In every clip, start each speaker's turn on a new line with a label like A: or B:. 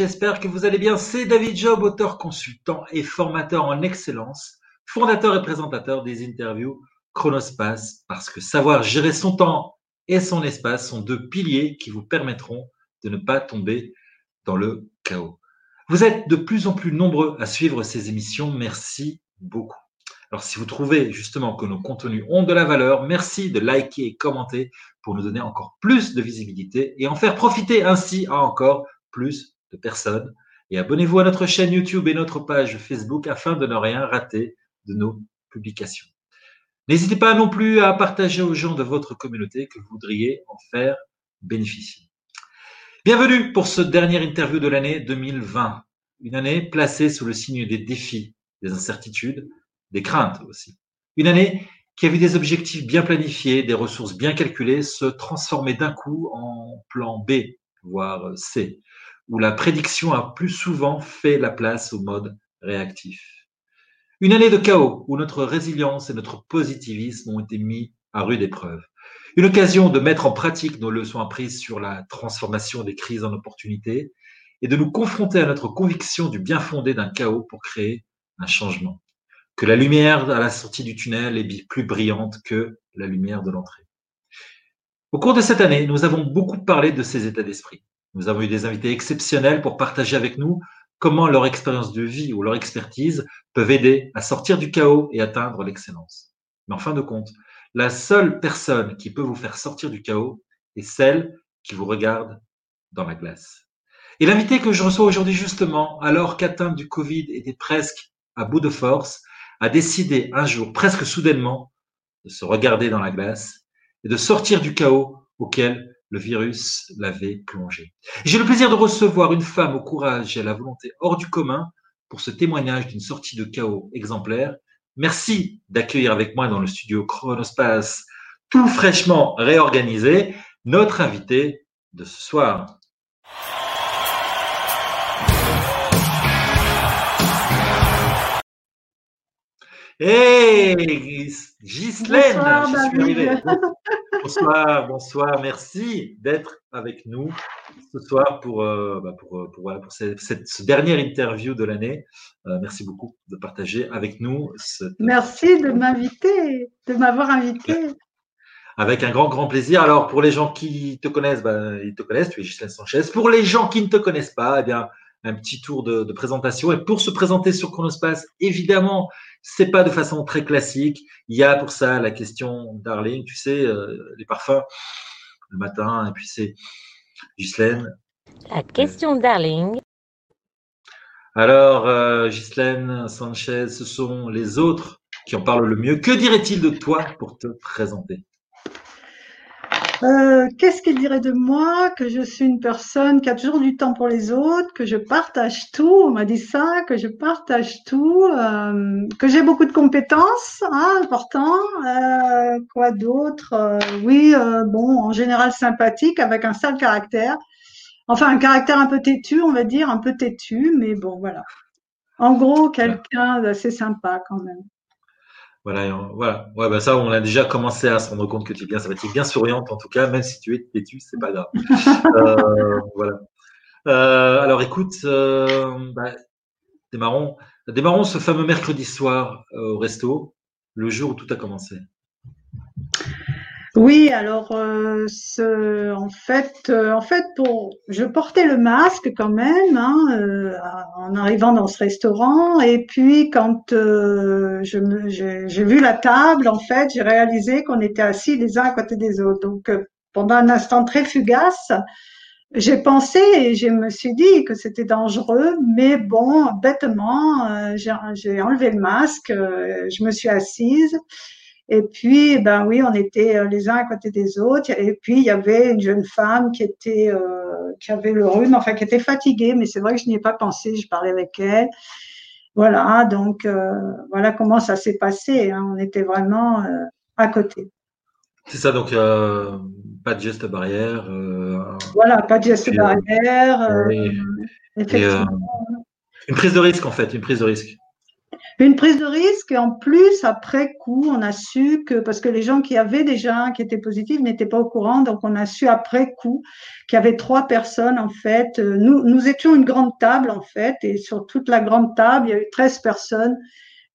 A: j'espère que vous allez bien. C'est David Job, auteur, consultant et formateur en excellence, fondateur et présentateur des interviews Chronospace, parce que savoir gérer son temps et son espace sont deux piliers qui vous permettront de ne pas tomber dans le chaos. Vous êtes de plus en plus nombreux à suivre ces émissions. Merci beaucoup. Alors, si vous trouvez justement que nos contenus ont de la valeur, merci de liker et commenter pour nous donner encore plus de visibilité et en faire profiter ainsi à encore plus de personnes. Et abonnez-vous à notre chaîne YouTube et notre page Facebook afin de ne rien rater de nos publications. N'hésitez pas non plus à partager aux gens de votre communauté que vous voudriez en faire bénéficier. Bienvenue pour ce dernier interview de l'année 2020. Une année placée sous le signe des défis, des incertitudes, des craintes aussi. Une année qui a vu des objectifs bien planifiés, des ressources bien calculées se transformer d'un coup en plan B, voire C, où la prédiction a plus souvent fait la place au mode réactif. Une année de chaos où notre résilience et notre positivisme ont été mis à rude épreuve. Une occasion de mettre en pratique nos leçons apprises sur la transformation des crises en opportunités et de nous confronter à notre conviction du bien fondé d'un chaos pour créer un changement que la lumière à la sortie du tunnel est plus brillante que la lumière de l'entrée. Au cours de cette année, nous avons beaucoup parlé de ces états d'esprit. Nous avons eu des invités exceptionnels pour partager avec nous comment leur expérience de vie ou leur expertise peuvent aider à sortir du chaos et atteindre l'excellence. Mais en fin de compte, la seule personne qui peut vous faire sortir du chaos est celle qui vous regarde dans la glace. Et l'invité que je reçois aujourd'hui justement, alors qu'atteinte du Covid était presque à bout de force, a décidé un jour, presque soudainement, de se regarder dans la glace et de sortir du chaos auquel le virus l'avait plongé. J'ai le plaisir de recevoir une femme au courage et à la volonté hors du commun pour ce témoignage d'une sortie de chaos exemplaire. Merci d'accueillir avec moi dans le studio Chronospace, tout fraîchement réorganisé, notre invité de ce soir. Hey, Ghislaine, bonsoir, je suis arrivé. Bonsoir, bonsoir, merci d'être avec nous ce soir pour, euh, bah, pour, euh, pour, voilà, pour cette, cette, dernière interview de l'année. Euh, merci beaucoup de partager avec nous.
B: Cette... Merci de m'inviter, de m'avoir invité.
A: Avec un grand, grand plaisir. Alors, pour les gens qui te connaissent, bah, ils te connaissent, tu es Ghislaine Sanchez. Pour les gens qui ne te connaissent pas, eh bien, un petit tour de, de présentation. Et pour se présenter sur Chronospace, évidemment, c'est pas de façon très classique. Il y a pour ça la question Darling, tu sais, euh, les parfums le matin, et puis c'est Ghislaine.
C: La question Darling.
A: Alors, euh, Ghislaine Sanchez, ce sont les autres qui en parlent le mieux. Que dirait-il de toi pour te présenter?
B: Euh, qu'est-ce qu'il dirait de moi Que je suis une personne qui a toujours du temps pour les autres, que je partage tout. On m'a dit ça, que je partage tout, euh, que j'ai beaucoup de compétences, hein, important. Euh, quoi d'autre euh, Oui, euh, bon, en général sympathique, avec un sale caractère. Enfin, un caractère un peu têtu, on va dire, un peu têtu, mais bon, voilà. En gros, quelqu'un d'assez sympa quand même.
A: Voilà, voilà. Ouais, bah ça, on a déjà commencé à se rendre compte que tu es bien sympathique, bien souriante en tout cas, même si tu es têtu, c'est pas grave. euh, voilà. Euh, alors écoute, euh, bah, démarrons, démarrons ce fameux mercredi soir euh, au resto, le jour où tout a commencé.
B: Oui, alors euh, ce, en fait, euh, en fait, pour, je portais le masque quand même hein, euh, en arrivant dans ce restaurant. Et puis quand euh, j'ai vu la table, en fait, j'ai réalisé qu'on était assis les uns à côté des autres. Donc euh, pendant un instant très fugace, j'ai pensé et je me suis dit que c'était dangereux, mais bon, bêtement, euh, j'ai enlevé le masque, je me suis assise. Et puis, ben oui, on était euh, les uns à côté des autres. Et puis, il y avait une jeune femme qui était, euh, qui avait le rhume, enfin, qui était fatiguée. Mais c'est vrai que je n'y ai pas pensé. Je parlais avec elle. Voilà. Donc, euh, voilà comment ça s'est passé. Hein. On était vraiment euh, à côté.
A: C'est ça. Donc, pas de geste barrière.
B: voilà, pas de geste barrière.
A: Et, effectivement. une prise de risque, en fait. Une prise de risque.
B: Une prise de risque et en plus, après coup, on a su que, parce que les gens qui avaient déjà, qui étaient positifs, n'étaient pas au courant, donc on a su après coup qu'il y avait trois personnes en fait. Nous, nous étions une grande table en fait, et sur toute la grande table, il y a eu 13 personnes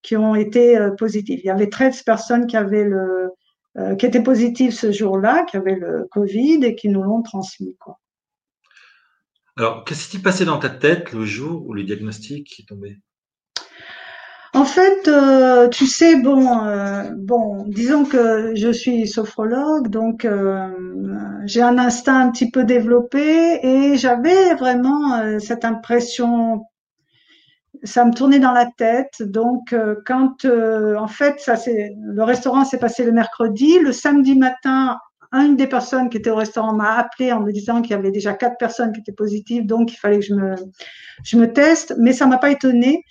B: qui ont été euh, positives. Il y avait 13 personnes qui avaient le, euh, qui étaient positives ce jour-là, qui avaient le Covid et qui nous l'ont transmis. Quoi.
A: Alors, qu'est-ce qui s'est passé dans ta tête le jour où le diagnostic est tombé?
B: En fait, euh, tu sais, bon, euh, bon, disons que je suis sophrologue, donc euh, j'ai un instinct un petit peu développé et j'avais vraiment cette impression, ça me tournait dans la tête. Donc, quand, en fait, ça c'est, le restaurant s'est passé le mercredi, le samedi matin, une des personnes qui était au restaurant m'a appelé en me disant qu'il y avait déjà quatre personnes qui étaient positives, donc il fallait que je me, je me teste, mais ça m'a pas étonnée.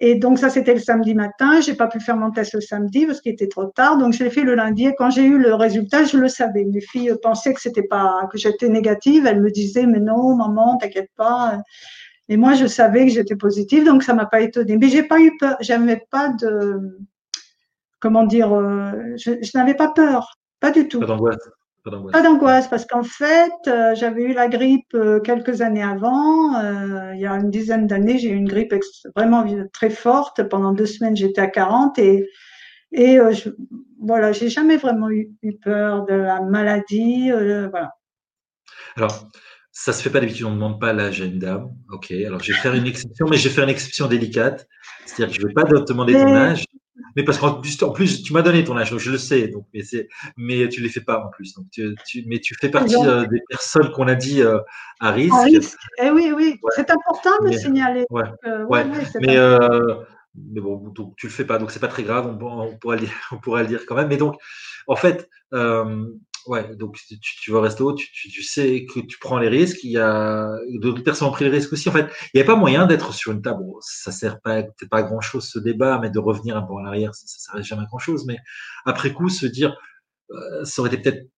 B: Et donc ça, c'était le samedi matin. J'ai pas pu faire mon test le samedi parce qu'il était trop tard. Donc je l'ai fait le lundi. Et quand j'ai eu le résultat, je le savais. Mes filles pensaient que c'était pas que j'étais négative. Elles me disaient mais non, maman, t'inquiète pas. Et moi, je savais que j'étais positive, donc ça m'a pas étonnée. Mais j'ai pas eu peur. J'avais pas de comment dire. Euh, je, n'avais pas peur, pas du tout.
A: Pas d'angoisse,
B: parce qu'en fait, euh, j'avais eu la grippe euh, quelques années avant. Euh, il y a une dizaine d'années, j'ai eu une grippe vraiment très forte. Pendant deux semaines, j'étais à 40 et et je, voilà, j'ai jamais vraiment eu, peur de la maladie. voilà.
A: Alors, ça se fait pas d'habitude, on ne demande pas l'âge à une dame. Ok, alors je vais faire une exception, mais je vais faire une exception délicate. C'est-à-dire que je ne vais pas te demander ton âge. Mais parce qu'en plus, en plus, tu m'as donné ton âge, donc je le sais, donc, mais, mais tu ne les fais pas en plus. Donc tu, mais tu fais partie euh, des personnes qu'on a dit euh, à risque. À risque.
B: Eh oui, oui, c'est important de le signaler.
A: Ouais,
B: euh,
A: ouais, mais, mais bon, donc tu le fais pas, donc c'est pas très grave, on, on, pourra le dire, on pourra le dire quand même. Mais donc, en fait, Ouais, donc tu, tu vas au resto, tu, tu, sais que tu prends les risques. Il y a d'autres personnes ont pris le risque aussi. En fait, il n'y a pas moyen d'être sur une table. Ça sert pas, pas à grand chose ce débat, mais de revenir un peu en arrière, ça, ça sert jamais à grand chose. Mais après coup, se dire, euh, ça aurait été peut-être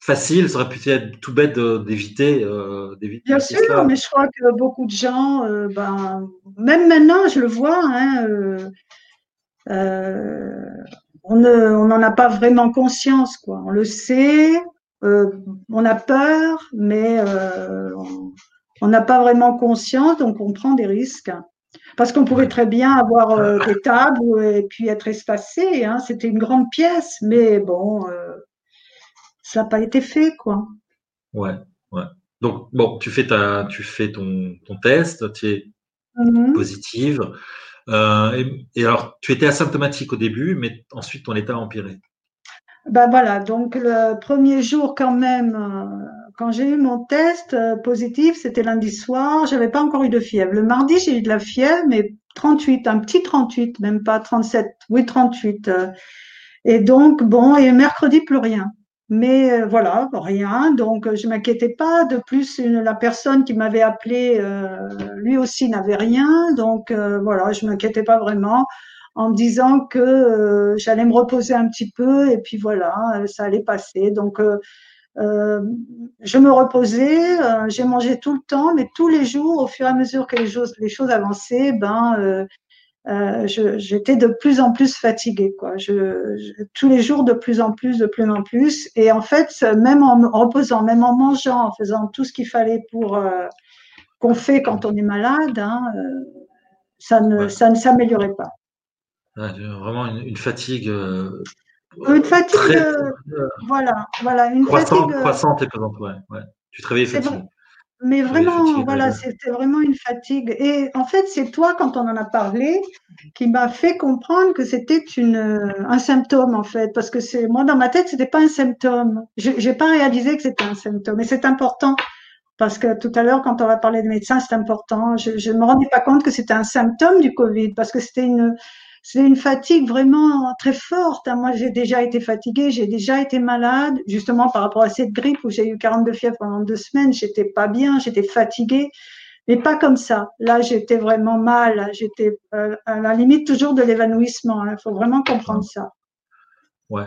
A: facile, ça aurait pu être tout bête d'éviter. Euh,
B: Bien sûr, mais je crois que beaucoup de gens, euh, ben, même maintenant, je le vois. Hein, on n'en a pas vraiment conscience, quoi. On le sait, euh, on a peur, mais euh, on n'a pas vraiment conscience, donc on prend des risques. Parce qu'on pouvait très bien avoir euh, des tables et puis être espacé. Hein. C'était une grande pièce, mais bon, ça n'a pas été fait, quoi.
A: Ouais, ouais. Donc bon, tu fais ta, tu fais ton, ton test, tu es mmh positive. Euh, et, alors, tu étais asymptomatique au début, mais ensuite ton état a empiré.
B: Ben voilà, donc le premier jour quand même, euh, quand j'ai eu mon test euh, positif, c'était lundi soir, j'avais pas encore eu de fièvre. Le mardi, j'ai eu de la fièvre, mais 38, un petit 38, même pas 37, oui 38. Et donc, bon, et mercredi, plus rien. Mais euh, voilà, rien. Donc, je m'inquiétais pas. De plus, la personne qui m'avait appelé, euh, lui aussi n'avait rien. Donc, euh, voilà, je m'inquiétais pas vraiment en me disant que j'allais me reposer un petit peu et puis voilà, ça allait passer. Donc, je me reposais, j'ai mangé tout le temps, mais tous les jours, au fur et à mesure que les choses, les choses avançaient, ben euh, j'étais de plus en plus fatiguée, quoi. Je, tous les jours, de plus en plus, de plus en plus. Et en fait, même en me reposant, même en mangeant, en faisant tout ce qu'il fallait pour euh, qu'on fait quand on est malade, hein, euh, ça ne, ça ne s'améliorait pas.
A: vraiment une, fatigue.
B: une fatigue, voilà, voilà, une
A: croissante,
B: fatigue.
A: Croissante et pesante, ouais, ouais. Tu te réveilles fatigué.
B: Mais vraiment, voilà, c'était vraiment une fatigue. Et en fait, c'est toi, quand on en a parlé, qui m'a fait comprendre que c'était une un symptôme, en fait, parce que c'est moi dans ma tête, c'était pas un symptôme. J'ai pas réalisé que c'était un symptôme. Et c'est important parce que tout à l'heure, quand on va parler de médecin, c'est important. Je ne me rendais pas compte que c'était un symptôme du Covid, parce que c'était une c'est une fatigue vraiment très forte. Moi, j'ai déjà été fatiguée, j'ai déjà été malade, justement par rapport à cette grippe où j'ai eu 42 fièvres pendant deux semaines. J'étais pas bien, j'étais fatiguée, mais pas comme ça. Là, j'étais vraiment mal. J'étais euh, à la limite toujours de l'évanouissement. Il faut vraiment comprendre ça.
A: Ouais.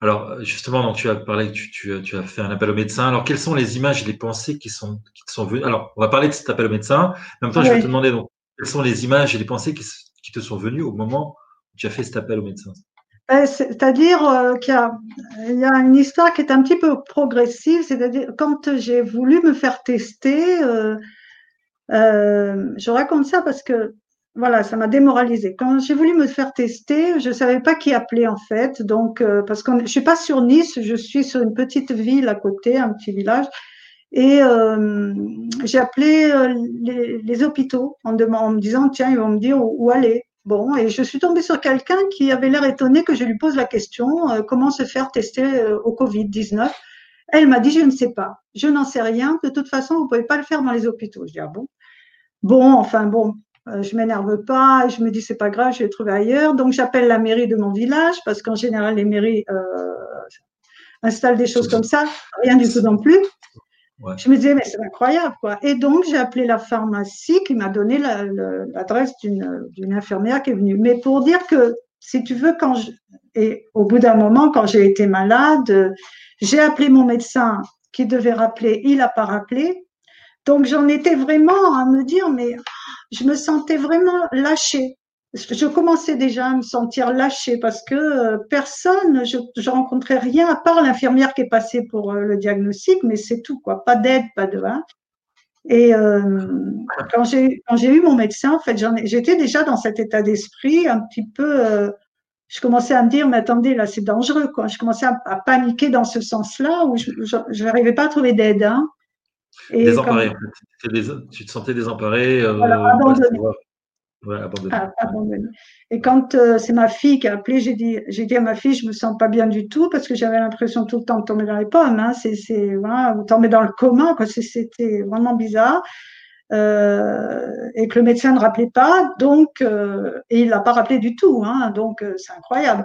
A: Alors, justement, donc, tu as parlé tu, tu, tu, as fait un appel au médecin. Alors, quelles sont les images et les pensées qui sont, qui sont venues? Alors, on va parler de cet appel au médecin. En même temps, je vais te demander donc, quelles sont les images et les pensées qui, qui te sont venues au moment où tu as fait cet appel au médecin.
B: Ben, C'est-à-dire euh, qu'il y, a une histoire qui est un petit peu progressive, c'est-à-dire quand j'ai voulu me faire tester, euh, euh, je raconte ça parce que voilà, ça m'a démoralisé. Quand j'ai voulu me faire tester, je savais pas qui appeler en fait, donc parce que je suis pas sur Nice, je suis sur une petite ville à côté, un petit village, et euh, j'ai appelé euh, les, les, hôpitaux en, en, me disant tiens ils vont me dire où, où, aller. Bon, et je suis tombée sur quelqu'un qui avait l'air étonné que je lui pose la question euh, comment se faire tester au Covid 19. Elle m'a dit je ne sais pas, je n'en sais rien. De toute façon vous pouvez pas le faire dans les hôpitaux. Je dis ah bon? Bon, enfin bon, je m'énerve pas, je me dis c'est pas grave, je vais trouver ailleurs. Donc j'appelle la mairie de mon village parce qu'en général les mairies installent des choses comme ça, rien du tout non plus. Je me disais mais c'est incroyable quoi. Et donc j'ai appelé la pharmacie qui m'a donné l'adresse la, d'une infirmière qui est venue. Mais pour dire que si tu veux quand je et au bout d'un moment quand j'ai été malade, j'ai appelé mon médecin qui devait rappeler, il a pas rappelé. Donc j'en étais vraiment à me dire mais je me sentais vraiment lâchée. Je commençais déjà à me sentir lâchée parce que euh, personne, je, je rencontrais rien à part l'infirmière qui est passée pour euh, le diagnostic, mais c'est tout quoi, pas d'aide, pas de. Hein. Et euh, quand j'ai quand j'ai eu mon médecin, en fait, j'étais déjà dans cet état d'esprit un petit peu. Euh, je commençais à me dire, mais attendez, là, c'est dangereux, quoi. Je commençais à, à, paniquer dans ce sens-là où je n'arrivais pas à trouver d'aide. Hein.
A: Et désemparé, en fait. Des, tu te sentais désemparé. Euh,
B: voilà, abandonné. Ah, abandonné. Et quand euh, c'est ma fille qui a appelé, j'ai dit, j'ai dit à ma fille, je me sens pas bien du tout parce que j'avais l'impression tout le temps de tomber dans les pommes. Hein. C'est, c'est, voilà, tomber dans le coma, quoi. C'était vraiment bizarre. Euh, et que le médecin ne rappelait pas, donc euh, et il l'a pas rappelé du tout, hein, donc euh, c'est incroyable.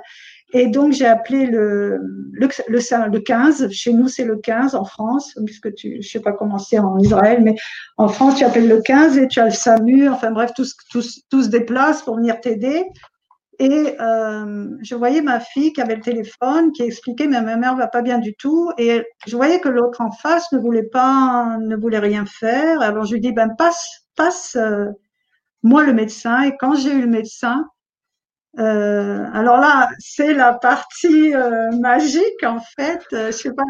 B: Et donc, j'ai appelé le, le, le, le 15. Chez nous, c'est le 15 en France, puisque tu, je sais pas comment c'est en Israël, mais en France, tu appelles le 15 et tu as le SAMU. Enfin bref, tous, tous, tous se déplacent pour venir t'aider. Et euh, je voyais ma fille qui avait le téléphone, qui expliquait, mais ma mère va pas bien du tout. Et je voyais que l'autre en face ne voulait pas, ne voulait rien faire. Alors je lui dis, ben passe, passe, euh, moi le médecin. Et quand j'ai eu le médecin, euh, alors là, c'est la partie euh, magique en fait. Euh, je sais pas.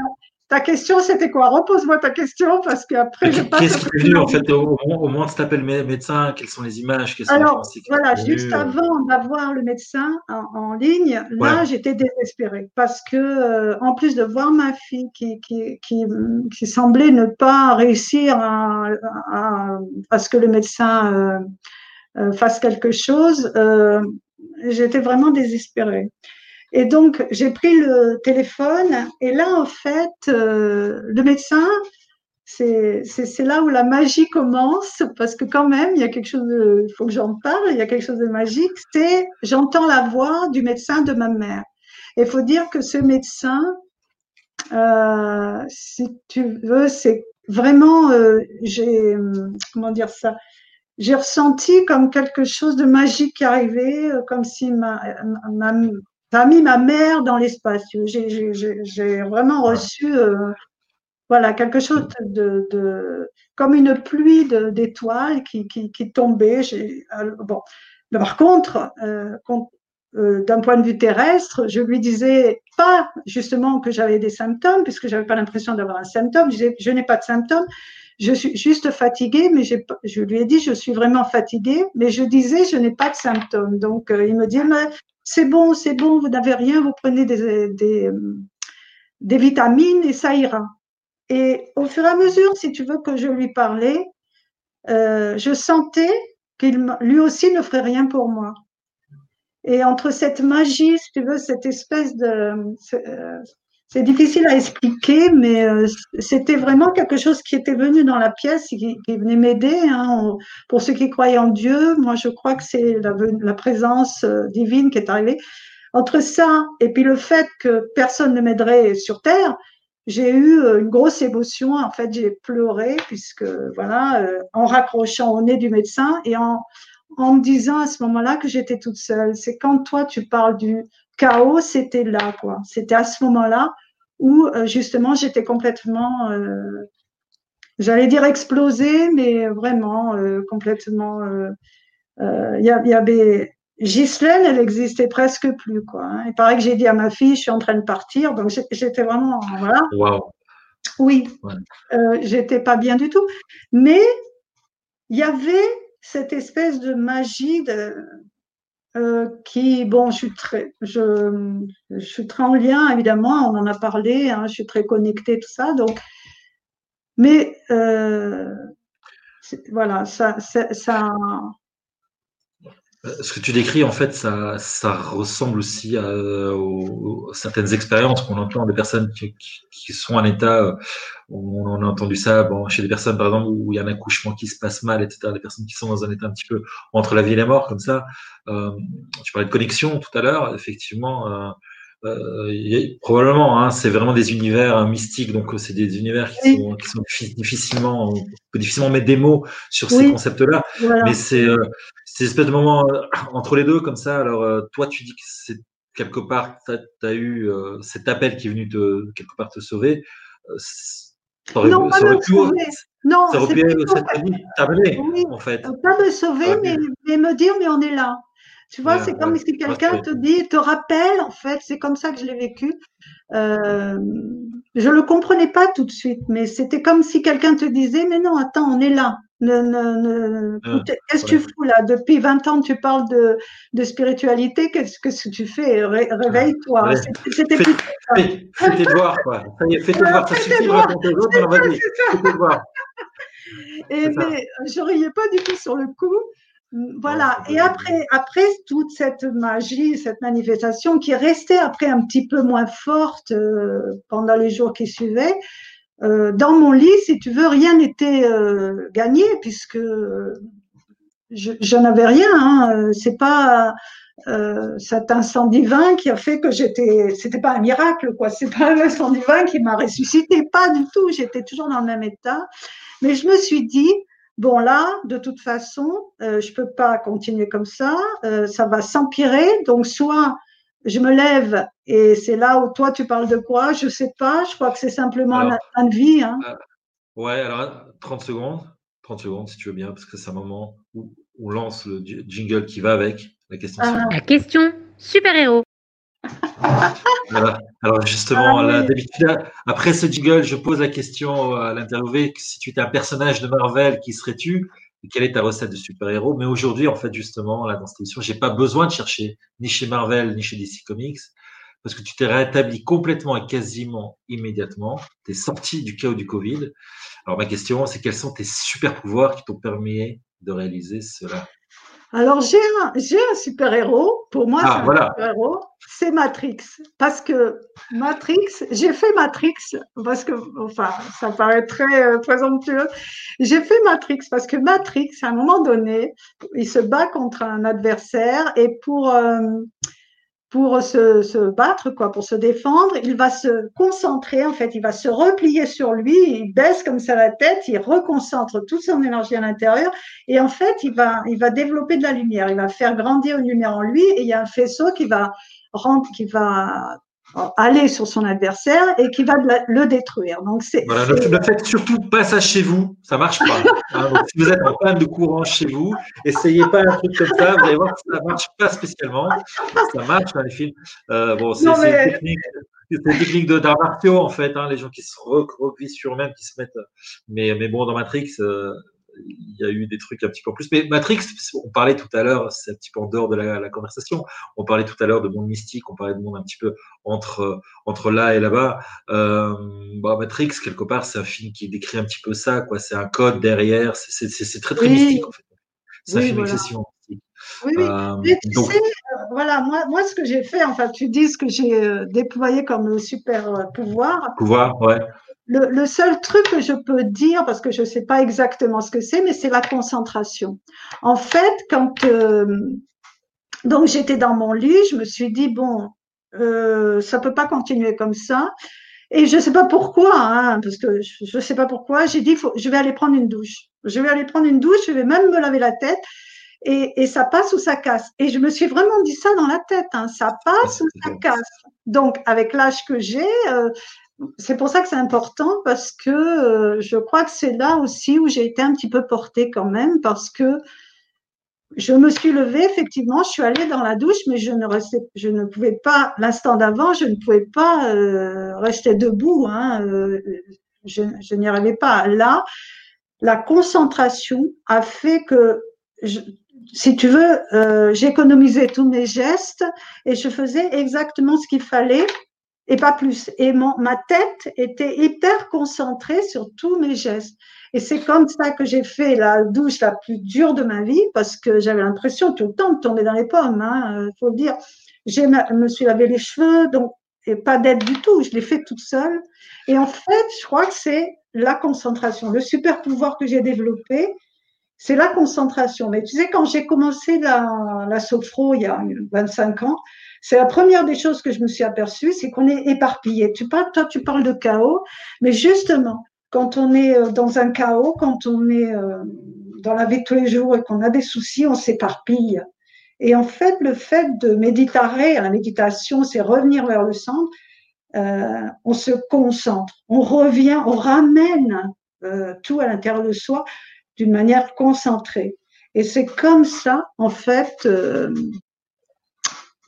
B: Ta question, c'était quoi? Repose-moi ta question parce qu'après je
A: passe. Qu'est-ce qui est venu en fait? Au, au moment où tu t'appelles médecin Quelles sont les images?
B: Alors voilà, juste avant d'avoir le médecin en, en ligne, là ouais. j'étais désespérée parce que euh, en plus de voir ma fille qui, qui, qui, qui semblait ne pas réussir à, à, à ce que le médecin euh, fasse quelque chose, j'étais vraiment désespérée. Et donc, j'ai pris le téléphone et là, en fait, euh, le médecin, c'est là où la magie commence parce que quand même, il y a quelque chose il faut que j'en parle, il y a quelque chose de magique, c'est j'entends la voix du médecin de ma mère. Et il faut dire que ce médecin, euh, si tu veux, c'est vraiment, euh, j'ai, comment dire ça, j'ai ressenti comme quelque chose de magique qui arrivait, euh, comme si ma, ma, ma mis ma mère dans l'espace. J'ai vraiment reçu, euh, voilà, quelque chose de, de, comme une pluie d'étoiles qui, qui, qui tombait. Bon, par contre, euh, euh, d'un point de vue terrestre, je lui disais pas justement que j'avais des symptômes, puisque j'avais pas l'impression d'avoir un symptôme. Je je n'ai pas de symptômes je suis juste fatiguée, mais je lui ai dit, je suis vraiment fatiguée, mais je disais, je n'ai pas de symptômes. Donc, euh, il me dit, mais c'est bon, c'est bon, vous n'avez rien, vous prenez des, des, des, vitamines et ça ira. Et au fur et à mesure, si tu veux que je lui parlais, euh, je sentais qu'il lui aussi ne ferait rien pour moi. Et entre cette magie, si tu veux, cette espèce de, euh, c'est difficile à expliquer, mais euh, c'était vraiment quelque chose qui était venu dans la pièce et qui, qui venait m'aider. Hein. Pour ceux qui croient en Dieu, moi je crois que c'est la, la, présence euh, divine qui est arrivée. Entre ça et puis le fait que personne ne m'aiderait sur Terre, j'ai eu euh, une grosse émotion. En fait, j'ai pleuré puisque voilà, en raccrochant au nez du médecin et en, en me disant à ce moment-là que j'étais toute seule. C'est quand toi tu parles du chaos, c'était là, quoi. C'était à ce moment-là où euh, justement j'étais complètement, euh, j'allais dire explosée, mais vraiment euh, complètement. Il y, y, avait Ghislaine, elle existait presque plus, quoi. hein. Il paraît que j'ai dit à ma fille, je suis en train de partir, donc j'étais vraiment, voilà.
A: Waouh.
B: Oui,
A: Ouais.
B: euh, j'étais pas bien du tout. Mais il y avait cette espèce de magie euh, qui, bon, je suis très, je, suis très en lien, évidemment, on en a parlé, hein, je suis très connectée, tout ça. Donc, mais euh, voilà, ça, ça,
A: Ce que tu décris, en fait, ça, ressemble aussi à, certaines expériences qu'on entend des personnes qui, qui, sont en état, euh, on, on a entendu ça chez des personnes, par exemple, où il y a un accouchement qui se passe mal, etc. Des personnes qui sont dans un état un petit peu entre la vie et la mort, comme ça. Euh, tu parlais de connexion tout à l'heure, effectivement. Euh, euh, y probablement, hein, c'est vraiment des univers euh, mystiques, donc euh, c'est des univers qui
B: Oui.
A: sont, qui sont diffi- difficilement, on peut difficilement mettre des mots sur ces concepts-là.
B: voilà.
A: Mais c'est euh, c'est une espèce de moment euh, entre les deux comme ça. Alors toi, tu dis que c'est quelque part, tu as, eu cet appel qui est venu te quelque part te sauver.
B: Non, pas me sauver. Non,
A: ça aurait pu t'amener en fait.
B: Pas me sauver, mais me dire, mais on est là. Tu vois,
A: Ouais,
B: c'est comme si quelqu'un te dit, te rappelle, en fait, c'est comme ça que je l'ai vécu. Euh, je le comprenais pas tout de suite, mais c'était comme si quelqu'un te disait, mais non, attends, on est là. Ne, ne, ne,
A: Ah,
B: qu'est-ce que tu fous là? Depuis 20 ans, tu parles de, de spiritualité, qu'est-ce que tu fais? Ré- Réveille-toi. C'était-
A: Fais, fais, fais tes devoirs quoi. Fais tes devoirs. Ça suffit de raconter aux autres. Fais tes devoirs.
B: Et mais je riais pas du tout sur le coup. Voilà.
A: c'est
B: Et
A: pas
B: après, après toute cette magie, cette manifestation qui est restée après un petit peu moins forte euh, pendant les jours qui suivaient, euh, dans mon lit, si tu veux, rien n'était euh, gagné puisque je, je n'avais rien. Hein. C'est pas cet instant divin qui a fait que j'étais. C'était pas un miracle, quoi. C'est pas un instant divin qui m'a ressuscité, pas du tout. J'étais toujours dans le même état. Mais je me suis dit, bon là, de toute façon, euh, je peux pas continuer comme ça. Euh, ça va s'empirer. Donc soit je me lève et c'est là où toi tu parles de quoi? Je sais pas. Je crois que c'est simplement un
A: Alors,
B: de vie. Hein.
A: Ouais, alors 30 secondes, 30 secondes si tu veux bien, parce que c'est un moment où on lance le ji- jingle qui va avec la question
B: Ah.
C: La question super-héros.
A: Voilà. Alors justement,
B: Ah oui.
A: d'habitude, après ce jingle, je pose la question à l'interviewé si tu étais un personnage de Marvel, qui serais-tu? Quelle est ta recette de super-héros? Mais aujourd'hui, en fait, justement, là, dans cette émission, j'ai pas besoin de chercher ni chez Marvel ni chez DC Comics parce que tu t'es rétabli complètement et quasiment immédiatement. Tu es sorti du chaos du Covid. Alors ma question, c'est quels sont tes super-pouvoirs qui t'ont permis de réaliser cela?
B: Alors j'ai un, j'ai un super héros. Pour moi,
A: Ah,
B: c'est un
A: voilà.
B: C'est Matrix. Parce que Matrix, j'ai fait Matrix parce que, enfin, ça paraît très euh, présomptueux. J'ai fait Matrix parce que Matrix, à un moment donné, il se bat contre un adversaire et pour euh, pour se, se battre, quoi, pour se défendre, il va se concentrer, en fait, il va se replier sur lui, il baisse comme ça la tête, il reconcentre toute son énergie à l'intérieur, et en fait, il va, il va développer de la lumière, il va faire grandir une lumière en lui, et il y a un faisceau qui va rendre, qui va aller sur son adversaire et qui va la- le détruire. Donc c'est
A: Voilà, ne, faites surtout pas ça chez vous, ça marche pas. Hein, donc, si vous êtes en panne de courant chez vous, essayez pas un truc comme ça, vous allez voir que ça marche pas spécialement. Ça marche dans les films. Euh, bon, c'est
B: mais-
A: une technique, c'est une technique de martiaux en fait, hein, les gens qui se re- replient sur eux-mêmes, qui se mettent. Mais, mais bon, dans Matrix, euh, il y a eu des trucs un petit peu en plus. Mais Matrix, on parlait tout à l'heure, c'est un petit peu en dehors de la, la conversation. On parlait tout à l'heure de monde mystique, on parlait de monde un petit peu entre entre là et là-bas. Euh, bon, Matrix, quelque part, c'est un film qui décrit un petit peu ça, quoi. C'est un code derrière, c'est très très
B: Oui.
A: mystique en fait. C'est un
B: Oui,
A: film
B: voilà.
A: excessivement mystique.
B: oui, oui.
A: Euh,
B: Mais tu
A: donc,
B: sais, euh, voilà, moi, moi, ce que j'ai fait, enfin, tu dis ce que j'ai euh, déployé comme super pouvoir.
A: pouvoir, ouais.
B: Le, le seul truc que je peux dire, parce que je ne sais pas exactement ce que c'est, mais c'est la concentration. En fait, quand euh, donc j'étais dans mon lit, je me suis dit bon, euh, ça peut pas continuer comme ça. Et je sais pas pourquoi, hein, parce que je, je sais pas pourquoi. J'ai dit faut, je vais aller prendre une douche. Je vais aller prendre une douche. Je vais même me laver la tête. Et, et ça passe ou ça casse. Et je me suis vraiment dit ça dans la tête. Hein, ça passe ou ça casse. Donc avec l'âge que j'ai. Euh, c'est pour ça que c'est important parce que euh, je crois que c'est là aussi où j'ai été un petit peu portée quand même parce que je me suis levée, effectivement, je suis allée dans la douche, mais je ne restais, je ne pouvais pas, l'instant d'avant, je ne pouvais pas euh, rester debout. Hein, euh, je, n'y arrivais pas. Là, la concentration a fait que, si tu veux, j'économisais tous mes gestes et je faisais exactement ce qu'il fallait et pas plus. Et mon, ma tête était hyper concentrée sur tous mes gestes. Et c'est comme ça que j'ai fait la douche la plus dure de ma vie parce que j'avais l'impression tout le temps de tomber dans les pommes, hein, euh, faut le dire. Je me suis lavé les cheveux, donc et pas d'aide du tout. Je l'ai fait toute seule. Et en fait, je crois que c'est la concentration, le super pouvoir que j'ai développé, c'est la concentration. Mais tu sais, quand j'ai commencé la, la sophro il y a 25 ans, c'est la première des choses que je me suis aperçue, c'est qu'on est éparpillé. Tu parles, toi, tu parles de chaos, mais justement, quand on est euh, dans un chaos, quand on est euh, dans la vie de tous les jours et qu'on a des soucis, on s'éparpille. Et en fait, le fait de méditer, la méditation, c'est revenir vers le centre, euh, on se concentre, on revient, on ramène euh, tout à l'intérieur de soi d'une manière concentrée. Et c'est comme ça, en fait, euh,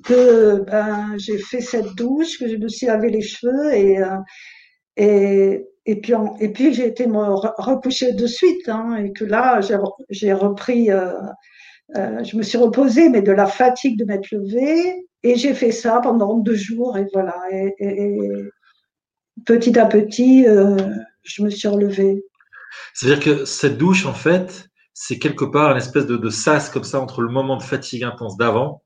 B: que ben, j'ai fait cette douche, que je me suis lavé les cheveux et, euh, et, et puis, et puis j'ai été me recoucher de suite hein, et que là, j'ai repris, euh, euh, je me suis reposée, mais de la fatigue de m'être levée et j'ai fait ça pendant deux jours et voilà. Et, et, petit à petit, je me suis relevée.
A: C'est-à-dire que cette douche, en fait, c'est quelque part une espèce de sas comme ça entre le moment de fatigue intense d'avant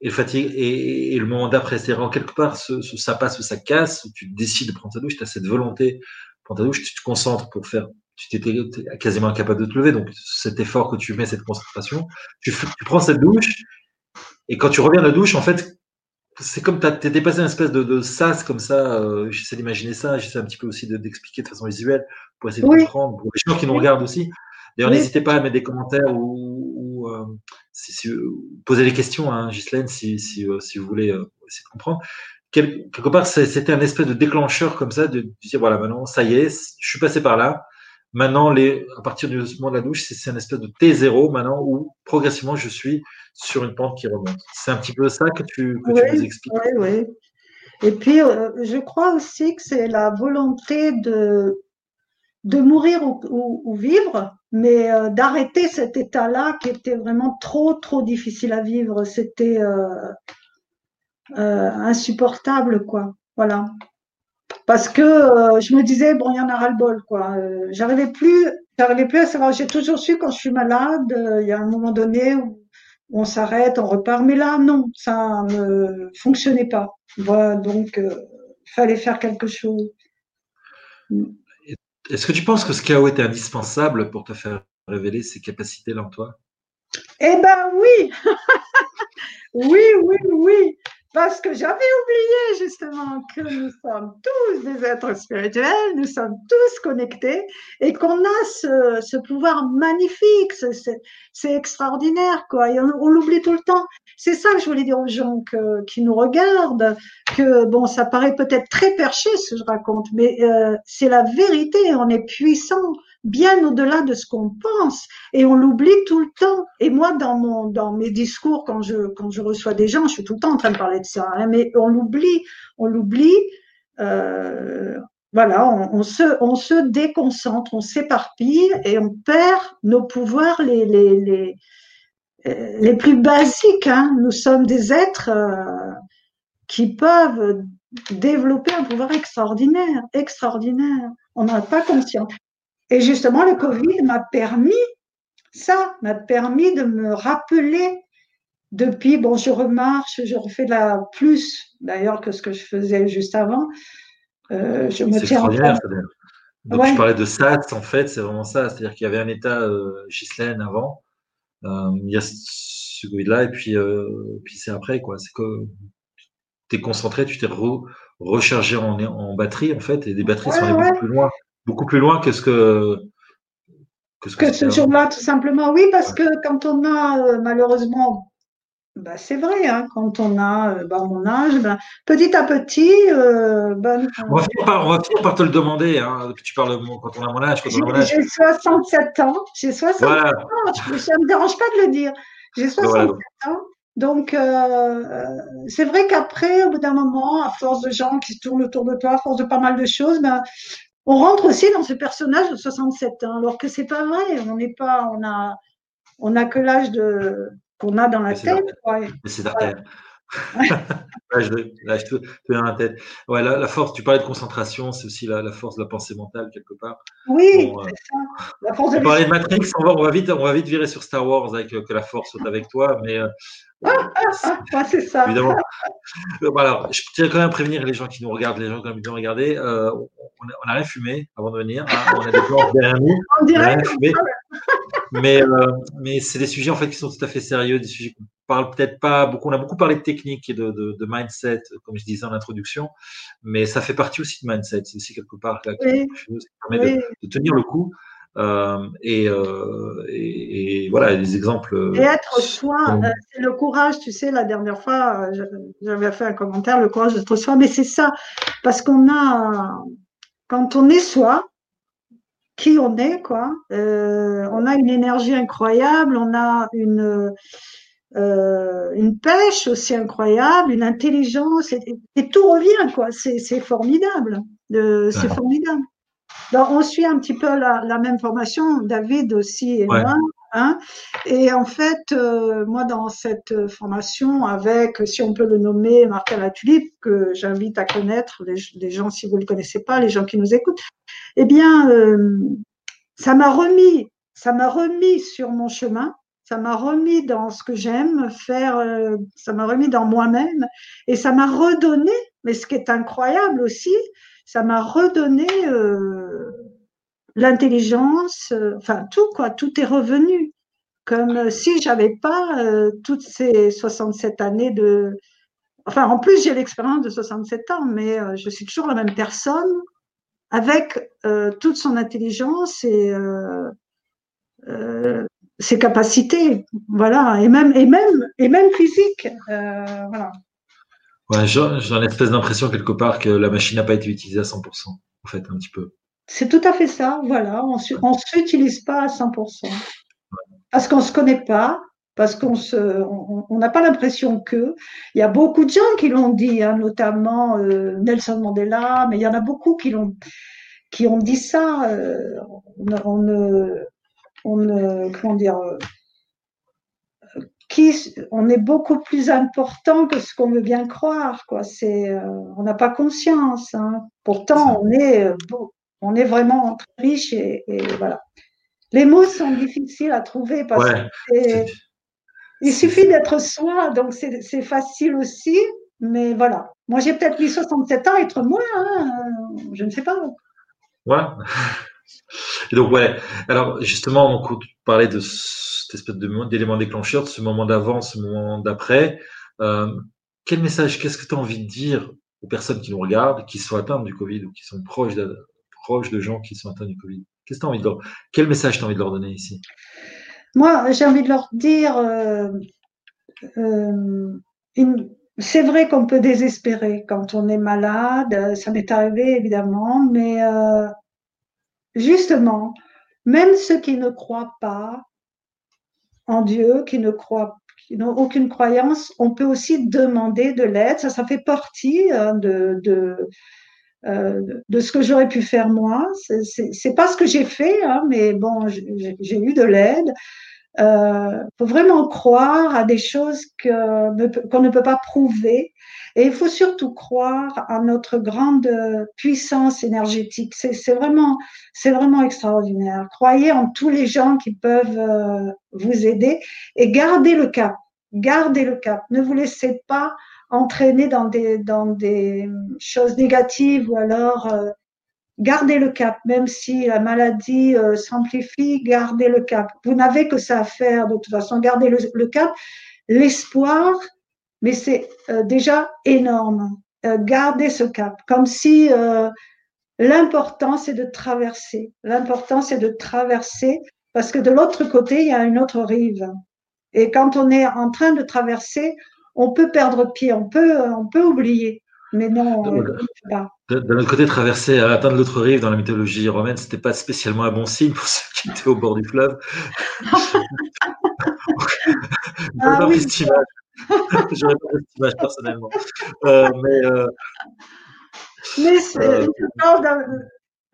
A: et, fatigue, et, et le moment d'après. C'est en quelque part, ce, ce, ça passe ou ça casse, tu décides de prendre ta douche, tu as cette volonté de prendre ta douche, tu te concentres pour faire, tu t'étais quasiment incapable de te lever, donc cet effort que tu mets, cette concentration, tu, tu prends cette douche, et quand tu reviens de la douche, en fait, c'est comme tu étais passé une espèce de, de sas comme ça, euh, j'essaie d'imaginer ça, j'essaie un petit peu aussi d'expliquer de, de, façon visuelle pour essayer de oui. comprendre, pour les gens qui nous regardent aussi. D'ailleurs, oui. n'hésitez pas à mettre des commentaires ou, ou euh, si, si, poser des questions, hein, Ghislaine, si, si, euh, si vous voulez euh, essayer de comprendre. Quel, quelque part, c'était un espèce de déclencheur comme ça, de, de, dire voilà, maintenant, ça y est, je suis passé par là. Maintenant, les, à partir du moment de la douche, c'est un espèce de T0 maintenant où progressivement je suis sur une pente qui remonte. C'est un petit peu ça que tu, que
B: oui,
A: tu nous expliques.
B: Oui, oui. Et puis, euh, je crois aussi que c'est la volonté de, de mourir ou, vivre, mais euh, d'arrêter cet état-là qui était vraiment trop, trop difficile à vivre. C'était euh, euh insupportable, quoi. Voilà. Parce que je me disais, bon, il y en a ras-le-bol, quoi. J'arrivais plus, j'arrivais plus à savoir. J'ai toujours su quand je suis malade, il y a un moment donné où on s'arrête, on repart. Mais là, non, ça ne fonctionnait pas. Voilà, donc, fallait faire quelque chose.
A: Est-ce que tu penses que ce chaos était indispensable pour te faire révéler ces capacités-là en toi?
B: Eh ben oui Oui, oui, oui parce que j'avais oublié justement que nous sommes tous des êtres spirituels, nous sommes tous connectés et qu'on a ce, pouvoir magnifique, c'est extraordinaire quoi. Et on, l'oublie tout le temps. C'est ça que je voulais dire aux gens qui nous regardent, bon, ça paraît peut-être très perché ce que je raconte, mais euh, c'est la vérité. On est puissant, bien au-delà de ce qu'on pense et on l'oublie tout le temps. Et moi, dans mon, dans mes discours, quand je, quand je reçois des gens, je suis tout le temps en train de parler de ça, hein, mais on l'oublie, on l'oublie. Euh, voilà, on, se, on se déconcentre, on s'éparpille et on perd nos pouvoirs les, les, les, euh, les plus basiques. Hein. Nous sommes des êtres qui peuvent développer un pouvoir extraordinaire, extraordinaire. On n'en a pas conscience. Et justement, le Covid m'a permis ça, m'a permis de me rappeler depuis, bon, je remarche, je refais de la plus d'ailleurs que ce que je faisais juste avant. Euh, je me tiens en
A: Donc, ouais. je parlais de SAT, en fait, c'est vraiment ça. C'est-à-dire qu'il y avait un état euh, Ghislaine avant, euh, il y a ce Covid-là, et puis, euh, puis c'est après, quoi. C'est que tu es concentré, tu t'es re, rechargé en, en, batterie, en fait, et des batteries ouais, sont allées ouais. beaucoup plus loin beaucoup plus loin que ce que
B: que ce, que ce jour-là, tout simplement. Oui, parce que quand on a euh, malheureusement bah, c'est vrai, hein, quand on a bah, mon âge, bah, petit à petit.
A: Bah, on, va finir par, te le demander, hein, tu parles quand on a mon âge.
B: J'ai 67 ans, j'ai 67 ans, ça ne me dérange pas de le dire. J'ai 67 ans, donc c'est vrai qu'après, au bout d'un moment, à force de gens qui se tournent autour de toi, à force de pas mal de choses, ben, on rentre aussi dans ce personnage de 67 ans, alors que c'est pas vrai, on n'est pas, on a, on a que l'âge de qu'on a dans la tête.
A: C'est d'artère. Là, je, là, je te, la tête. Ouais, la, force, tu parlais de concentration, c'est aussi la, force de la pensée mentale, quelque part.
B: Oui, euh, c'est ça.
A: La force de de Matrix, on va, on, va vite, on va vite virer sur Star Wars avec euh, que la force soit avec toi, mais. Euh,
B: c'est ça.
A: Évidemment. Alors, je tiens quand même à prévenir les gens qui nous regardent, les gens qui nous regarder. Euh, on n'a rien fumé avant de venir. Hein. on a des plantes derrière nous. On dirait. Rien fumé. Mais, euh, mais c'est des sujets en fait qui sont tout à fait sérieux, des sujets parle peut-être pas beaucoup. On a beaucoup parlé de technique et de, de, de, mindset, comme je disais en introduction, mais ça fait partie aussi de mindset. C'est aussi quelque part là, qui, permet de, de, tenir le coup. Euh, et, euh, et, et, voilà, des exemples.
B: Et être soi, euh, c'est le courage, tu sais, la dernière fois, j'avais fait un commentaire, le courage d'être soi, mais c'est ça, parce qu'on a, quand on est soi, qui on est, quoi. Euh, on a une énergie incroyable, on a une, euh, une pêche aussi incroyable, une intelligence, et, tout revient, quoi. C'est formidable. C'est formidable. Donc, on suit un petit peu la, la même formation, David aussi et moi. Hein, et en fait, euh, moi, dans cette formation, avec, si on peut le nommer, Marc à la tulipe, que j'invite à connaître, les, les, gens, si vous ne le connaissez pas, les gens qui nous écoutent, eh bien, euh, ça m'a remis, ça m'a remis sur mon chemin, ça m'a remis dans ce que j'aime faire, euh, ça m'a remis dans moi-même, et ça m'a redonné, mais ce qui est incroyable aussi, ça m'a redonné euh, l'intelligence, enfin tout quoi, tout est revenu, comme si j'avais pas toutes ces 67 années de, enfin en plus j'ai l'expérience de 67 ans, mais je suis toujours la même personne avec euh, toute son intelligence et euh, euh, ses capacités, voilà, et même et même et même physique, voilà.
A: Ouais, j'ai une espèce d'impression quelque part que la machine n'a pas été utilisée à 100%, en fait, un petit peu.
B: C'est tout à fait ça, voilà. On ne s'utilise pas à 100%. Parce qu'on ne se connaît pas, parce qu'on se, on n'a pas l'impression que. Il y a beaucoup de gens qui l'ont dit, hein, notamment euh, Nelson Mandela, mais il y en a beaucoup qui l'ont, qui ont dit ça. Euh, on, ne, on ne, comment dire, euh, qui, on est beaucoup plus important que ce qu'on veut bien croire, quoi. C'est, on n'a pas conscience. Hein. Pourtant, on est, on est vraiment très riche et, voilà. Les mots sont difficiles à trouver parce que il suffit d'être soi, donc c'est facile aussi. Mais voilà. Moi, j'ai peut-être mis 67 ans, être moi, hein, je ne sais pas.
A: Ouais. Donc, ouais. Alors, justement, on parlait de cette espèce d'élément déclencheur, de ce moment d'avant, ce moment d'après. Euh, quel message, qu'est-ce que tu as envie de dire aux personnes qui nous regardent, qui sont atteintes du Covid ou qui sont proches de, gens qui sont atteints du Covid? Qu'est-ce que tu as envie de leur... Quel message tu as envie de leur donner ici?
B: Moi, j'ai envie de leur dire, euh, euh, c'est vrai qu'on peut désespérer quand on est malade, ça m'est arrivé évidemment, mais justement, même ceux qui ne croient pas en Dieu, qui ne croient n'ont aucune croyance, on peut aussi demander de l'aide. Ça, ça fait partie de, de, de ce que j'aurais pu faire moi. C'est pas ce que j'ai fait, hein, mais bon, j'ai eu de l'aide euh, faut vraiment croire à des choses qu'on ne peut pas prouver. Et il faut surtout croire à notre grande puissance énergétique. C'est vraiment, c'est vraiment extraordinaire. Croyez en tous les gens qui peuvent euh, vous aider et gardez le cap. Gardez le cap. Ne vous laissez pas entraîner dans des, dans des choses négatives ou alors euh, gardez le cap, même si la maladie euh, s'amplifie, gardez le cap. Vous n'avez que ça à faire de toute façon, gardez le, cap. L'espoir, mais c'est euh, déjà énorme. Euh, gardez ce cap, comme si l'important c'est de traverser. L'important c'est de traverser parce que de l'autre côté il y a une autre rive. Et quand on est en train de traverser, on peut perdre pied, on peut, on peut oublier. Mais non,
A: pas. D'un autre côté, traverser à atteindre l'autre rive dans la mythologie romaine, c'était pas spécialement un bon signe pour ceux qui étaient au bord du fleuve. ah, J'aurais pas cette image personnellement. Euh, mais euh,
B: mais c'est,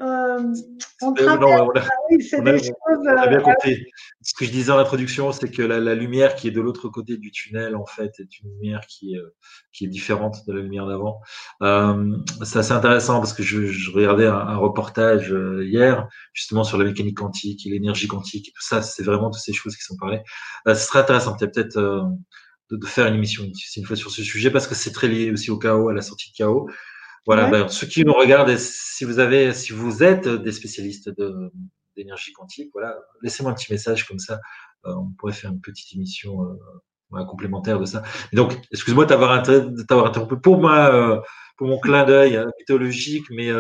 B: euh, euh, on
A: c'est choses. On bien compris. Ce que je disais en introduction, c'est que la, lumière qui est de l'autre côté du tunnel, en fait, est une lumière qui, qui est différente de la lumière d'avant. Euh, c'est assez intéressant parce que je, je regardais un, reportage hier, justement, sur la mécanique quantique et l'énergie quantique et tout ça. C'est vraiment toutes ces choses qui sont parlées. ce serait intéressant, peut-être, de, faire une émission une fois sur ce sujet parce que c'est très lié aussi au chaos, à la sortie de chaos. Voilà, ben, ceux qui nous regardent, si vous avez, si vous êtes des spécialistes de, d'énergie quantique, voilà, laissez-moi un petit message comme ça, euh, on pourrait faire une petite émission euh, complémentaire de ça. Et donc, excuse-moi d'avoir interrompu pour moi, euh, pour mon clin d'œil hein, mythologique, mais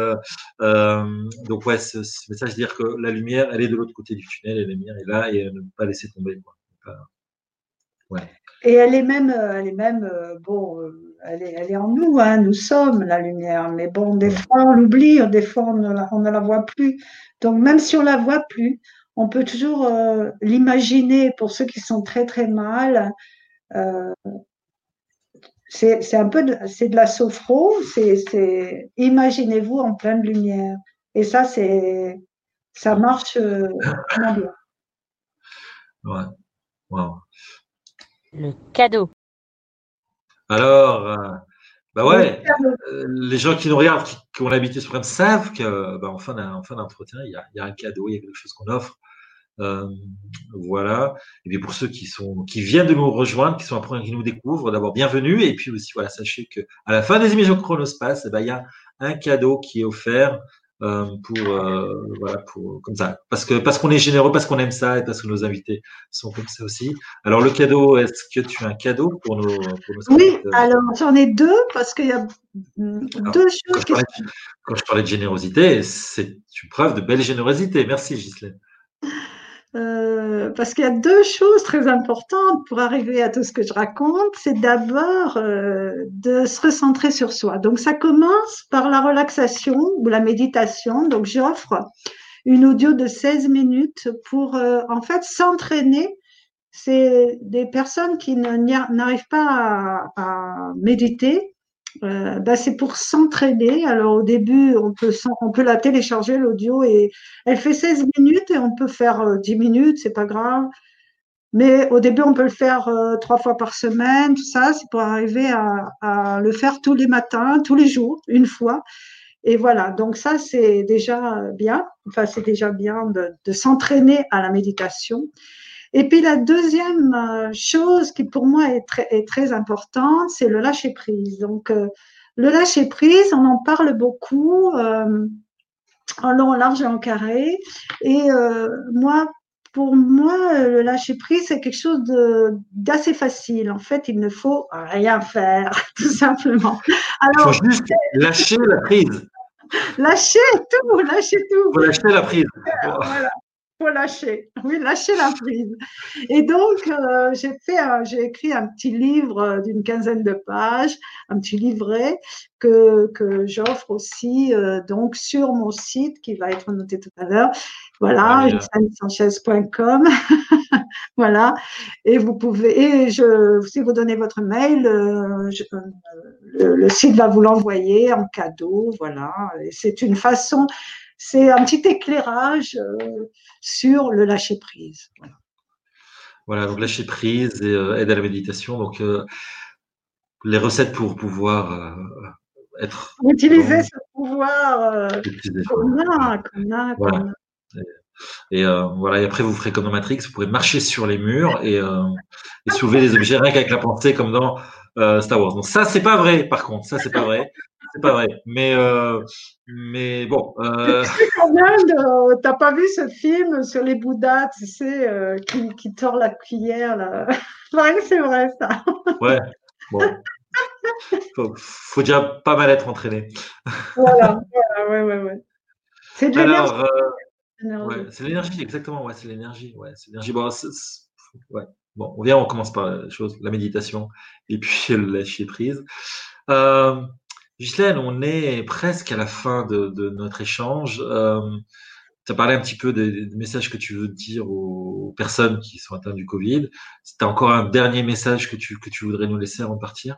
A: donc ouais, ce, message dire que la lumière, elle est de l'autre côté du tunnel, et la lumière est là et ne pas laisser tomber.
B: ouais. Et elle est même, elle est même, bon elle est, en nous, hein, nous sommes la lumière. Mais bon, des fois on l'oublie, des fois on ne, la, voit plus. Donc même si on la voit plus, on peut toujours euh, l'imaginer pour ceux qui sont très très mal. Euh, c'est un peu de, de la sophro, c'est imaginez-vous en pleine lumière. Et ça, c'est ça marche euh, bien.
A: Ouais. Wow.
C: Le cadeau.
A: Alors, euh, bah ouais, euh, les gens qui nous regardent, qui, ont l'habitude sur programme, savent que, bah, en fin d'entretien, il y a, un cadeau, il y a quelque chose qu'on offre. Euh, voilà. Et bien pour ceux qui sont, qui viennent de nous rejoindre, qui sont après qui nous découvrent, d'abord bienvenue. Et puis aussi, voilà, sachez que à la fin des émissions de Chronospace, eh ben, il y a un cadeau qui est offert euh, pour euh, voilà pour comme ça. Parce que parce qu'on est généreux parce qu'on aime ça et parce que nos invités sont comme ça aussi. Alors le cadeau est-ce que tu as un cadeau pour nos,
B: oui alors j'en ai deux parce qu'il y a deux choses
A: quand je parlais de générosité c'est une preuve de belle générosité. Merci Ghislaine
B: euh, parce qu'il y a deux choses très importantes pour arriver à tout ce que je raconte. C'est d'abord euh, de se recentrer sur soi. Donc ça commence par la relaxation ou la méditation. Donc j'offre une audio de 16 minutes pour euh, en fait s'entraîner. C'est des personnes qui n'arrivent pas à, à méditer euh, bah, c'est pour s'entraîner. Alors au début, on peut, on peut la télécharger, l'audio, et elle fait 16 minutes et on peut faire 10 euh, minutes, c'est pas grave. Mais au début, on peut le faire euh, trois fois par semaine, tout ça, c'est pour arriver à, le faire tous les matins, tous les jours, une fois. Et voilà, donc ça, c'est déjà bien. Enfin, c'est déjà bien de s'entraîner à la méditation. Et puis la deuxième euh, chose qui pour moi est très, est très importante, c'est le lâcher prise. Donc euh, le lâcher prise, on en parle beaucoup euh, en long, en large et en carré. Et moi, pour moi, le lâcher prise, c'est quelque chose d'assez facile. En fait, il ne faut rien faire, tout simplement.
A: Alors, il faut juste lâcher la prise.
B: Lâcher tout, lâcher tout.
A: Il faut lâcher la prise.
B: Voilà lâcher. Oui, lâcher la prise. Et donc, euh, j'ai fait, j'ai écrit un petit livre d'une quinzaine de pages, un petit livret que, que j'offre aussi euh, donc sur mon site qui va être noté tout à l'heure. Voilà, sanchez.com. voilà. Et vous pouvez, et je, si vous donnez votre mail, euh, le, le, site va vous l'envoyer en cadeau. Voilà. Et c'est une façon c'est un petit éclairage euh, sur le lâcher prise.
A: Voilà. donc lâcher prise et euh, aide à la méditation. Donc euh, les recettes pour pouvoir être.
B: Utiliser ce pouvoir qu'on a, qu'on
A: Et voilà, et après vous ferez comme dans Matrix, vous pourrez marcher sur les murs et, et soulever des objets rien qu'avec la pensée, comme dans Star Wars. Donc ça, c'est pas vrai. Par contre, ça, c'est pas vrai c'est pas vrai. Mais, euh, mais bon. Euh...
B: T'as pas vu ce film sur les Bouddhas, tu sais, euh, qui, qui tord la cuillère là? c'est vrai ça.
A: Ouais. Bon. Faut, faut déjà pas mal être entraîné.
B: voilà, voilà, ouais, ouais, ouais. C'est de l'énergie.
A: Euh, ouais, c'est l'énergie, exactement. Ouais, c'est l'énergie. Ouais, c'est l'énergie. Bon, ouais. Bon, on vient, on commence par la chose, la méditation et puis le lâcher prise. Euh, Ghislaine, on est presque à la fin de, de notre échange. Euh, tu as parlé un petit peu des, des, messages que tu veux dire aux personnes qui sont atteintes du Covid. C'était encore un dernier message que tu, que tu voudrais nous laisser avant de partir?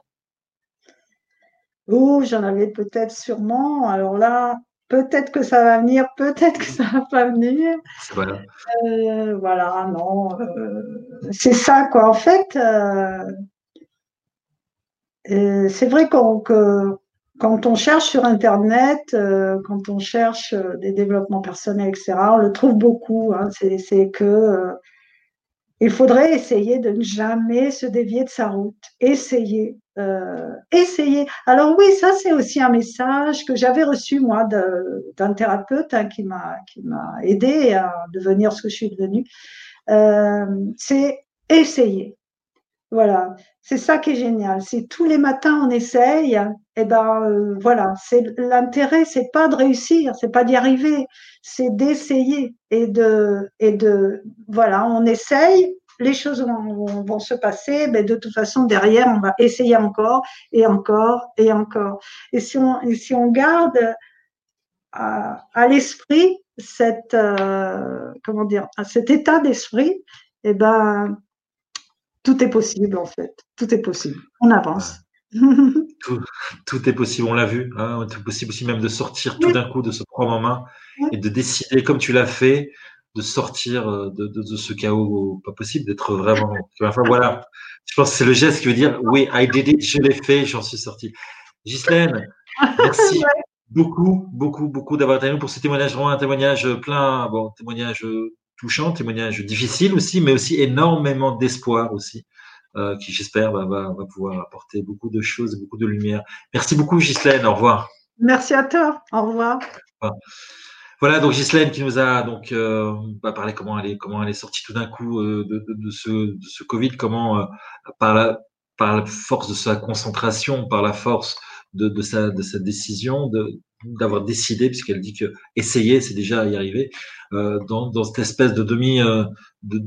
B: Oh, j'en avais peut-être sûrement. Alors là, peut-être que ça va venir, peut-être que ça va pas venir.
A: Voilà.
B: Euh, voilà, non. Euh, c'est ça, quoi. En fait, euh, c'est vrai qu'on, que quand on cherche sur Internet, euh, quand on cherche euh, des développements personnels, etc., on le trouve beaucoup. Hein. c'est que euh, il faudrait essayer de ne jamais se dévier de sa route. Essayer. essayer. Alors oui, ça c'est aussi un message que j'avais reçu moi d'un thérapeute hein, qui m'a qui m'a aidé à devenir ce que je suis devenue. c'est essayer. Voilà, c'est ça qui est génial. Si tous les matins on essaye, eh ben euh, voilà, c'est l'intérêt, c'est pas de réussir, c'est pas d'y arriver, c'est d'essayer et de et de voilà, on essaye, les choses vont, se passer, mais de toute façon derrière on va essayer encore et encore et encore. Et si on si on garde à, l'esprit cette euh, comment dire cet état d'esprit, eh ben tout est possible en fait. Tout est possible. On avance.
A: tout, est possible, on l'a vu. Hein, tout est possible aussi même de sortir tout d'un coup, de se prendre en main et de décider, comme tu l'as fait, de sortir euh, de, ce chaos pas possible, d'être vraiment. Enfin voilà, je pense que c'est le geste qui veut dire oui, I did it, je l'ai fait, j'en suis sorti. Ghislaine, merci beaucoup, beaucoup, beaucoup d'avoir été nous pour ce témoignage, vraiment un témoignage plein, bon, témoignage touchant, témoignage difficile aussi, mais aussi énormément d'espoir aussi, euh, qui j'espère va, va, va, pouvoir apporter beaucoup de choses, beaucoup de lumière. Merci beaucoup Ghislaine, au revoir.
B: Merci à toi, au revoir.
A: Voilà, donc Ghislaine qui nous a donc euh, parlé comment elle est, comment elle est sortie tout d'un coup euh, de, de, de, ce, de ce Covid, comment par la par la force de sa concentration, par la force de, de, sa, de sa décision, de, d'avoir décidé, puisqu'elle dit que essayer, c'est déjà y arriver, euh, dans, dans, cette espèce de demi euh, de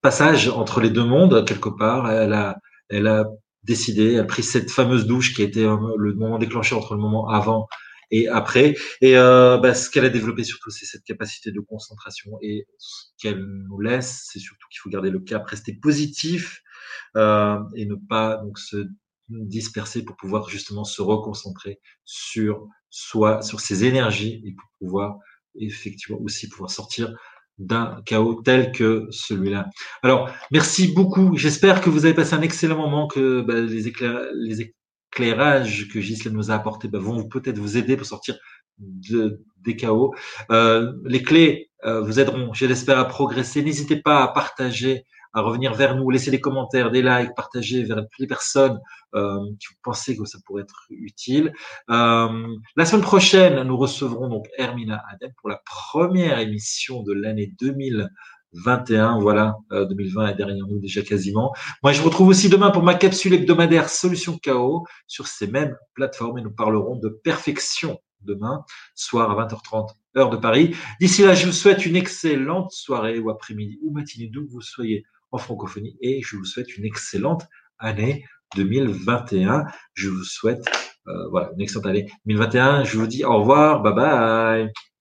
A: passage entre les deux mondes quelque part. Elle a, elle a décidé, elle a pris cette fameuse douche qui a été le moment déclenché entre le moment avant et après. Et euh, bah, ce qu'elle a développé surtout, c'est cette capacité de concentration. Et ce qu'elle nous laisse, c'est surtout qu'il faut garder le cap, rester positif euh, et ne pas donc se disperser pour pouvoir justement se reconcentrer sur soi, sur ses énergies et pour pouvoir effectivement aussi pouvoir sortir d'un chaos tel que celui-là. Alors, merci beaucoup. J'espère que vous avez passé un excellent moment, que bah, les, les, éclairages que Gisèle nous a apportés bah, vont peut-être vous aider pour sortir de, des chaos. Euh, les clés euh, vous aideront, je l'espère, à progresser. N'hésitez pas à partager à revenir vers nous, laisser des commentaires, des likes, partager vers toutes les personnes euh, qui vous pensez que ça pourrait être utile. Euh, la semaine prochaine, nous recevrons donc Hermina Adem pour la première émission de l'année 2021. Voilà, 2020 euh, est derrière nous déjà quasiment. Moi, je vous retrouve aussi demain pour ma capsule hebdomadaire Solution Chaos sur ces mêmes plateformes et nous parlerons de perfection demain, soir à 20h30 heure de Paris. D'ici là, je vous souhaite une excellente soirée ou après-midi ou matinée d'où vous soyez en francophonie et je vous souhaite une excellente année 2021. Je vous souhaite euh, voilà, une excellente année 2021. Je vous dis au revoir, bye bye.